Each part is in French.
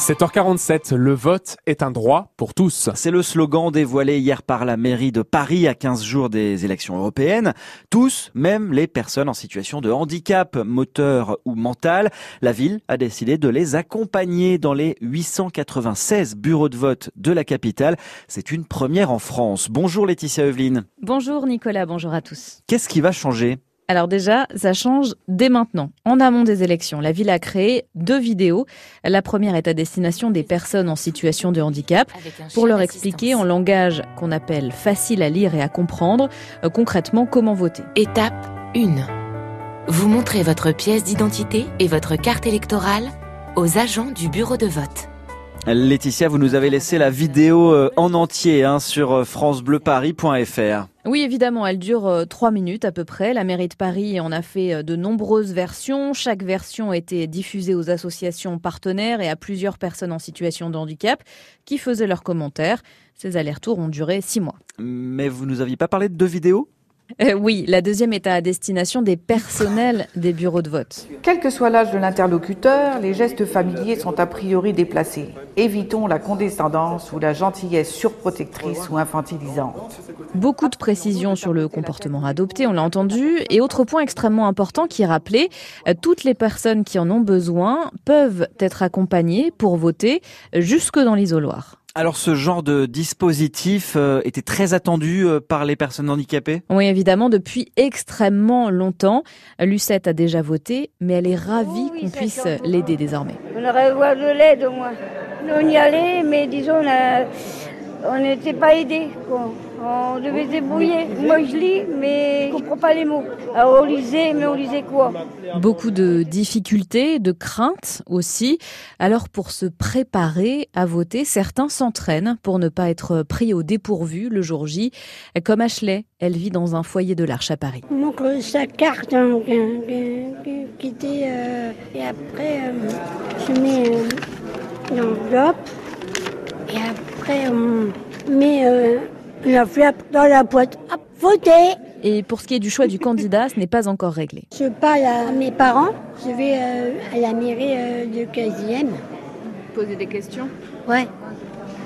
7h47, le vote est un droit pour tous. C'est le slogan dévoilé hier par la mairie de Paris à 15 jours des élections européennes. Tous, même les personnes en situation de handicap, moteur ou mental. La ville a décidé de les accompagner dans les 896 bureaux de vote de la capitale. C'est une première en France. Bonjour Laetitia Eveline. Bonjour Nicolas, bonjour à tous. Qu'est-ce qui va changer? Alors déjà, ça change dès maintenant. En amont des élections, la ville a créé deux vidéos. La première est à destination des personnes en situation de handicap pour leur expliquer en langage qu'on appelle facile à lire et à comprendre euh, concrètement comment voter. Étape 1. Vous montrez votre pièce d'identité et votre carte électorale aux agents du bureau de vote. Laetitia, vous nous avez laissé la vidéo euh, en entier hein, sur euh, francebleuparis.fr. Oui, évidemment, elle dure euh, trois minutes à peu près. La mairie de Paris en a fait de nombreuses versions. Chaque version a été diffusée aux associations partenaires et à plusieurs personnes en situation de handicap qui faisaient leurs commentaires. Ces allers-retours ont duré six mois. Mais vous nous aviez pas parlé de deux vidéos? Euh, oui, la deuxième est à destination des personnels des bureaux de vote. Quel que soit l'âge de l'interlocuteur, les gestes familiers sont a priori déplacés. Évitons la condescendance ou la gentillesse surprotectrice ou infantilisante. Beaucoup de précisions sur le comportement adopté, on l'a entendu. Et autre point extrêmement important qui est rappelé, euh, toutes les personnes qui en ont besoin peuvent être accompagnées pour voter jusque dans l'isoloir. Alors ce genre de dispositif euh, était très attendu euh, par les personnes handicapées? Oui, évidemment, depuis extrêmement longtemps. Lucette a déjà voté, mais elle est ravie qu'on puisse l'aider désormais. On aurait voulu de l'aide au moins. On y allait, mais disons, on n'était pas aidés. On devait se débrouiller. Moi, je lis, mais je comprends pas les mots. Alors, on lisait, mais on lisait quoi? Beaucoup de difficultés, de craintes aussi. Alors, pour se préparer à voter, certains s'entraînent pour ne pas être pris au dépourvu le jour J. Comme Ashley, elle vit dans un foyer de l'Arche à Paris. Donc, sa carte hein, qui était... Euh, et après, euh, je mets euh, l'enveloppe. Et après, on met la dans la boîte. Hop, voter Et pour ce qui est du choix du candidat, ce n'est pas encore réglé. Je parle à mes parents. Je vais euh, à la mairie euh, de 15e. Poser des questions? Ouais.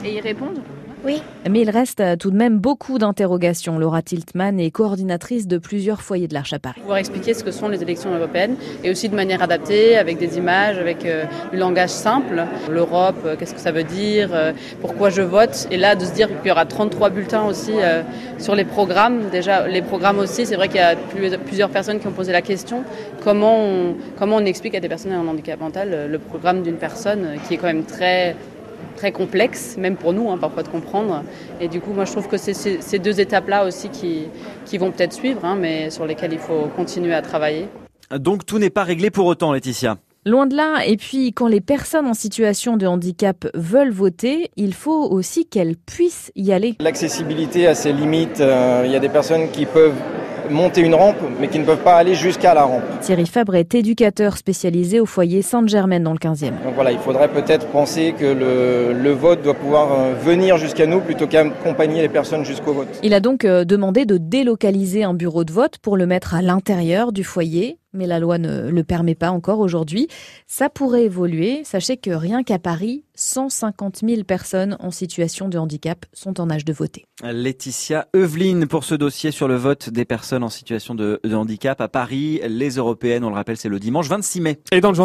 Et y répondre? Oui. Mais il reste euh, tout de même beaucoup d'interrogations. Laura Tiltman est coordinatrice de plusieurs foyers de l'Arche à Paris. Pouvoir expliquer ce que sont les élections européennes et aussi de manière adaptée, avec des images, avec euh, du langage simple. L'Europe, euh, qu'est-ce que ça veut dire, pourquoi je vote? Et là, de se dire qu'il y aura 33 bulletins aussi sur les programmes. Déjà, les programmes aussi, c'est vrai qu'il y a plusieurs personnes qui ont posé la question. Comment on, comment on explique à des personnes en handicap mental le programme d'une personne qui est quand même très très complexe, même pour nous, hein, parfois de comprendre. Et du coup, moi, je trouve que c'est ces deux étapes-là aussi qui, qui vont peut-être suivre, hein, mais sur lesquelles il faut continuer à travailler. Donc tout n'est pas réglé pour autant, Laetitia. Loin de là, et puis quand les personnes en situation de handicap veulent voter, il faut aussi qu'elles puissent y aller. L'accessibilité a ses limites. Euh, il y a des personnes qui peuvent monter une rampe, mais qui ne peuvent pas aller jusqu'à la rampe. Thierry Fabre est éducateur spécialisé au foyer Sainte-Germaine dans le 15e. Donc voilà, il faudrait peut-être penser que le, le, vote doit pouvoir euh, venir jusqu'à nous plutôt qu'accompagner les personnes jusqu'au vote. Il a donc euh, demandé de délocaliser un bureau de vote pour le mettre à l'intérieur du foyer mais la loi ne le permet pas encore aujourd'hui. Ça pourrait évoluer. Sachez que rien qu'à Paris, 150 000 personnes en situation de handicap sont en âge de voter. Laetitia Eveline pour ce dossier sur le vote des personnes en situation de, de handicap à Paris. Les européennes, on le rappelle, c'est le dimanche 26 mai. Et dans le